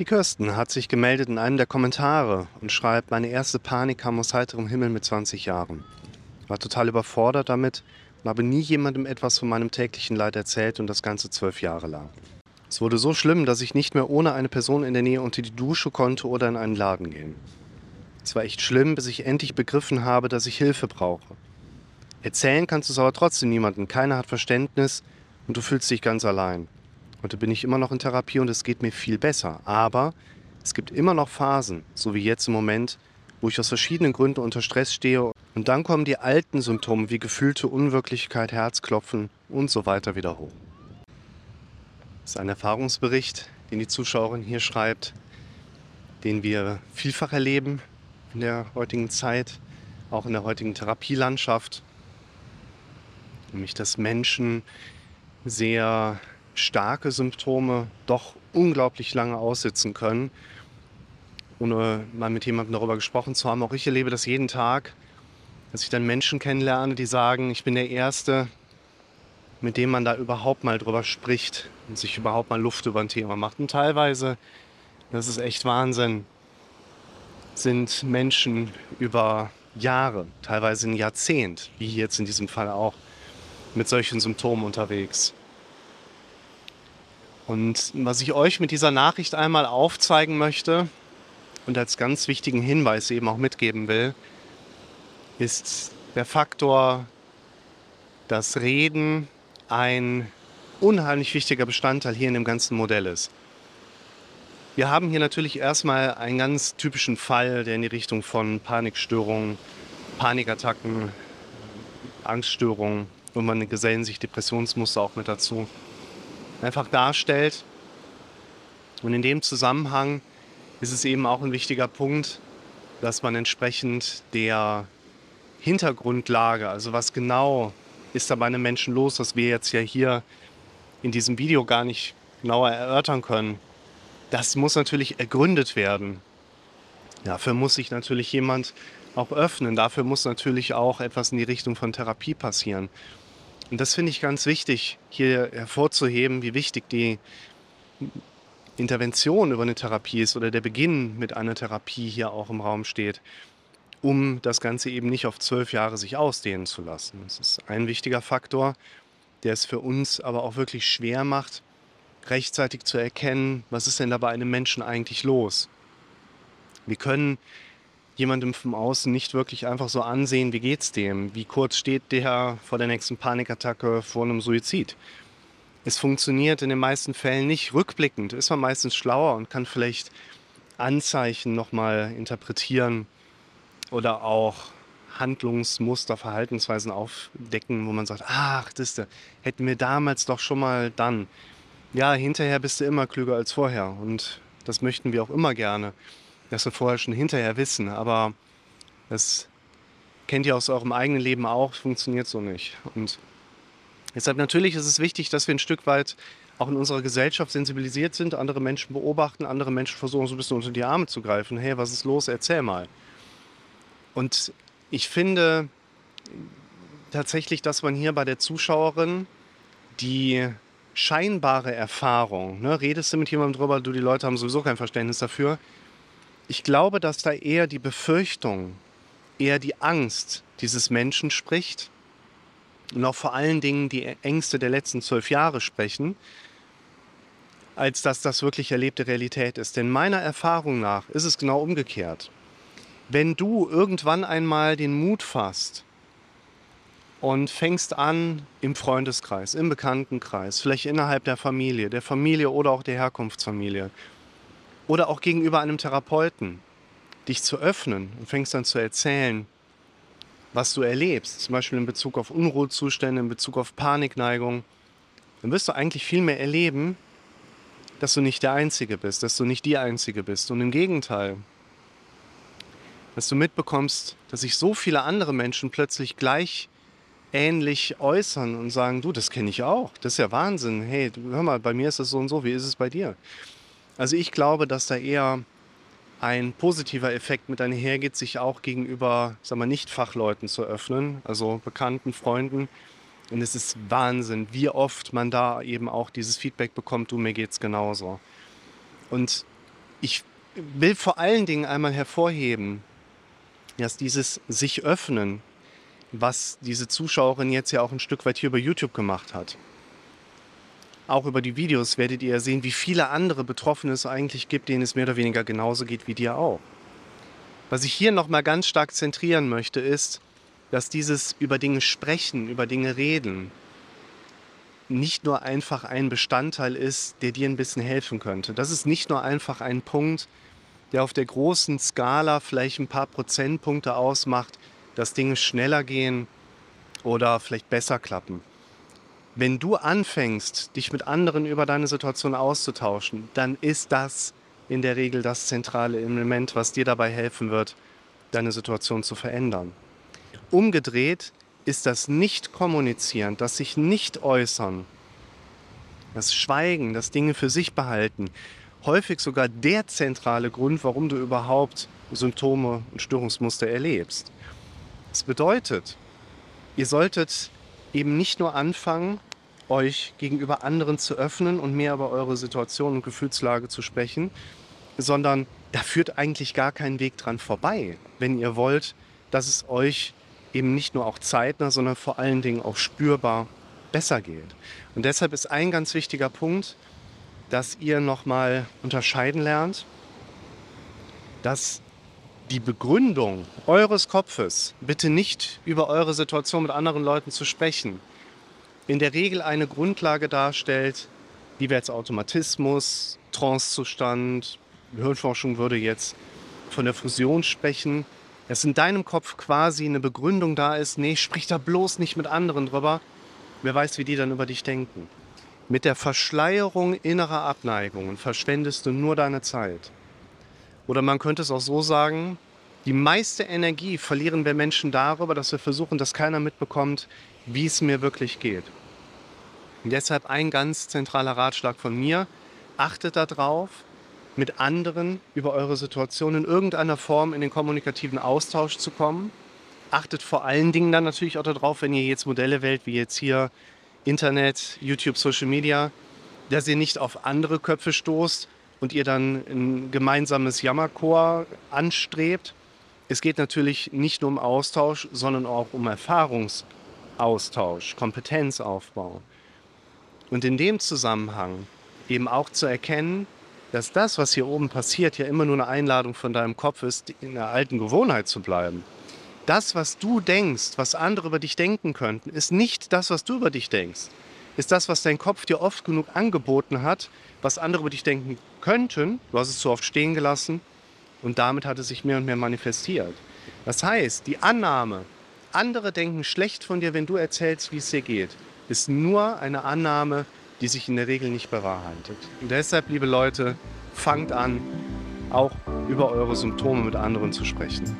Die Kirsten hat sich gemeldet in einem der Kommentare und schreibt, meine erste Panik kam aus heiterem Himmel mit 20 Jahren. War total überfordert damit und habe nie jemandem etwas von meinem täglichen Leid erzählt und das Ganze zwölf Jahre lang. Es wurde so schlimm, dass ich nicht mehr ohne eine Person in der Nähe unter die Dusche konnte oder in einen Laden gehen. Es war echt schlimm, bis ich endlich begriffen habe, dass ich Hilfe brauche. Erzählen kannst du es aber trotzdem niemandem. Keiner hat Verständnis und du fühlst dich ganz allein. Heute bin ich immer noch in Therapie und es geht mir viel besser. Aber es gibt immer noch Phasen, so wie jetzt im Moment, wo ich aus verschiedenen Gründen unter Stress stehe. Und dann kommen die alten Symptome wie gefühlte Unwirklichkeit, Herzklopfen und so weiter wieder hoch. Das ist ein Erfahrungsbericht, den die Zuschauerin hier schreibt, den wir vielfach erleben in der heutigen Zeit, auch in der heutigen Therapielandschaft. Nämlich, dass Menschen sehr starke Symptome doch unglaublich lange aussitzen können, ohne mal mit jemandem darüber gesprochen zu haben. Auch ich erlebe das jeden Tag, dass ich dann Menschen kennenlerne, die sagen, ich bin der Erste, mit dem man da überhaupt mal drüber spricht und sich überhaupt mal Luft über ein Thema macht. Und teilweise, das ist echt Wahnsinn, sind Menschen über Jahre, teilweise ein Jahrzehnt, wie jetzt in diesem Fall auch, mit solchen Symptomen unterwegs. Und was ich euch mit dieser Nachricht einmal aufzeigen möchte und als ganz wichtigen Hinweis eben auch mitgeben will, ist der Faktor, dass Reden ein unheimlich wichtiger Bestandteil hier in dem ganzen Modell ist. Wir haben hier natürlich erstmal einen ganz typischen Fall, der in die Richtung von Panikstörungen, Panikattacken, Angststörungen und man gesellen sich Depressionsmuster auch mit dazu einfach darstellt. Und in dem Zusammenhang ist es eben auch ein wichtiger Punkt, dass man entsprechend der Hintergrundlage, also was genau ist da bei einem Menschen los, was wir jetzt ja hier in diesem Video gar nicht genauer erörtern können, das muss natürlich ergründet werden. Dafür muss sich natürlich jemand auch öffnen. Dafür muss natürlich auch etwas in die Richtung von Therapie passieren. Und das finde ich ganz wichtig, hier hervorzuheben, wie wichtig die Intervention über eine Therapie ist oder der Beginn mit einer Therapie hier auch im Raum steht, um das Ganze eben nicht auf zwölf Jahre sich ausdehnen zu lassen. Das ist ein wichtiger Faktor, der es für uns aber auch wirklich schwer macht, rechtzeitig zu erkennen, was ist denn da bei einem Menschen eigentlich los. Wir können jemandem vom Außen nicht wirklich einfach so ansehen, wie geht's dem, wie kurz steht der vor der nächsten Panikattacke, vor einem Suizid. Es funktioniert in den meisten Fällen nicht. Rückblickend ist man meistens schlauer und kann vielleicht Anzeichen nochmal interpretieren oder auch Handlungsmuster, Verhaltensweisen aufdecken, wo man sagt, ach, das hätten wir damals doch schon mal dann. Ja, hinterher bist du immer klüger als vorher und das möchten wir auch immer gerne das wir vorher schon hinterher wissen. Aber das kennt ihr aus eurem eigenen Leben auch, funktioniert so nicht. Und deshalb natürlich ist es wichtig, dass wir ein Stück weit auch in unserer Gesellschaft sensibilisiert sind, andere Menschen beobachten, andere Menschen versuchen so ein bisschen unter die Arme zu greifen. Hey, was ist los? Erzähl mal. Und ich finde tatsächlich, dass man hier bei der Zuschauerin die scheinbare Erfahrung, ne, redest du mit jemandem drüber, du, die Leute haben sowieso kein Verständnis dafür, ich glaube, dass da eher die Befürchtung, eher die Angst dieses Menschen spricht und auch vor allen Dingen die Ängste der letzten zwölf Jahre sprechen, als dass das wirklich erlebte Realität ist. Denn meiner Erfahrung nach ist es genau umgekehrt. Wenn du irgendwann einmal den Mut fasst und fängst an im Freundeskreis, im Bekanntenkreis, vielleicht innerhalb der Familie, der Familie oder auch der Herkunftsfamilie, oder auch gegenüber einem Therapeuten, dich zu öffnen und fängst dann zu erzählen, was du erlebst, zum Beispiel in Bezug auf Unruhezustände, in Bezug auf Panikneigung, dann wirst du eigentlich viel mehr erleben, dass du nicht der Einzige bist, dass du nicht die Einzige bist. Und im Gegenteil, dass du mitbekommst, dass sich so viele andere Menschen plötzlich gleich ähnlich äußern und sagen, du, das kenne ich auch, das ist ja Wahnsinn, hey, hör mal, bei mir ist das so und so, wie ist es bei dir? Also ich glaube, dass da eher ein positiver Effekt mit einhergeht, sich auch gegenüber, sagen wir, Nicht-Fachleuten zu öffnen, also Bekannten, Freunden. Und es ist Wahnsinn, wie oft man da eben auch dieses Feedback bekommt, du, mir geht's genauso. Und Ich will vor allen Dingen einmal hervorheben, dass dieses sich öffnen, was diese Zuschauerin jetzt ja auch ein Stück weit hier über YouTube gemacht hat. Auch über die Videos werdet ihr sehen, wie viele andere Betroffene es eigentlich gibt, denen es mehr oder weniger genauso geht wie dir auch. Was ich hier nochmal ganz stark zentrieren möchte, ist, dass dieses über Dinge sprechen, über Dinge reden, nicht nur einfach ein Bestandteil ist, der dir ein bisschen helfen könnte. Das ist nicht nur einfach ein Punkt, der auf der großen Skala vielleicht ein paar Prozentpunkte ausmacht, dass Dinge schneller gehen oder vielleicht besser klappen. Wenn du anfängst, dich mit anderen über deine Situation auszutauschen, dann ist das in der Regel das zentrale Element, was dir dabei helfen wird, deine Situation zu verändern. Umgedreht ist das Nicht-Kommunizieren, das sich nicht äußern, das Schweigen, das Dinge für sich behalten, häufig sogar der zentrale Grund, warum du überhaupt Symptome und Störungsmuster erlebst. Das bedeutet, ihr solltet eben nicht nur anfangen, euch gegenüber anderen zu öffnen und mehr über eure Situation und Gefühlslage zu sprechen, sondern da führt eigentlich gar kein Weg dran vorbei, wenn ihr wollt, dass es euch eben nicht nur auch zeitnah, sondern vor allen Dingen auch spürbar besser geht. Und deshalb ist ein ganz wichtiger Punkt, dass ihr nochmal unterscheiden lernt, dass die Begründung eures Kopfes, bitte nicht über eure Situation mit anderen Leuten zu sprechen, in der Regel eine Grundlage darstellt, die wir als Automatismus, Trancezustand, Hirnforschung würde jetzt von der Fusion sprechen, dass in deinem Kopf quasi eine Begründung da ist, nee, sprich da bloß nicht mit anderen drüber. Wer weiß, wie die dann über dich denken. Mit der Verschleierung innerer Abneigungen verschwendest du nur deine Zeit. Oder man könnte es auch so sagen, die meiste Energie verlieren wir Menschen darüber, dass wir versuchen, dass keiner mitbekommt, wie es mir wirklich geht. Und deshalb ein ganz zentraler Ratschlag von mir, achtet darauf, mit anderen über eure Situation in irgendeiner Form in den kommunikativen Austausch zu kommen. Achtet vor allen Dingen dann natürlich auch darauf, wenn ihr jetzt Modelle wählt, wie jetzt hier Internet, YouTube, Social Media, dass ihr nicht auf andere Köpfe stoßt und ihr dann ein gemeinsames Jammerchor anstrebt. Es geht natürlich nicht nur um Austausch, sondern auch um Erfahrungsaustausch, Kompetenzaufbau. Und in dem Zusammenhang eben auch zu erkennen, dass das, was hier oben passiert, ja immer nur eine Einladung von deinem Kopf ist, in der alten Gewohnheit zu bleiben. Das, was du denkst, was andere über dich denken könnten, ist nicht das, was du über dich denkst. Ist das, was dein Kopf dir oft genug angeboten hat, was andere über dich denken könnten. Du hast es zu oft stehen gelassen und damit hat es sich mehr und mehr manifestiert. Das heißt, die Annahme, andere denken schlecht von dir, wenn du erzählst, wie es dir geht, ist nur eine Annahme, die sich in der Regel nicht bewahrheitet. Und deshalb, liebe Leute, fangt an, auch über eure Symptome mit anderen zu sprechen.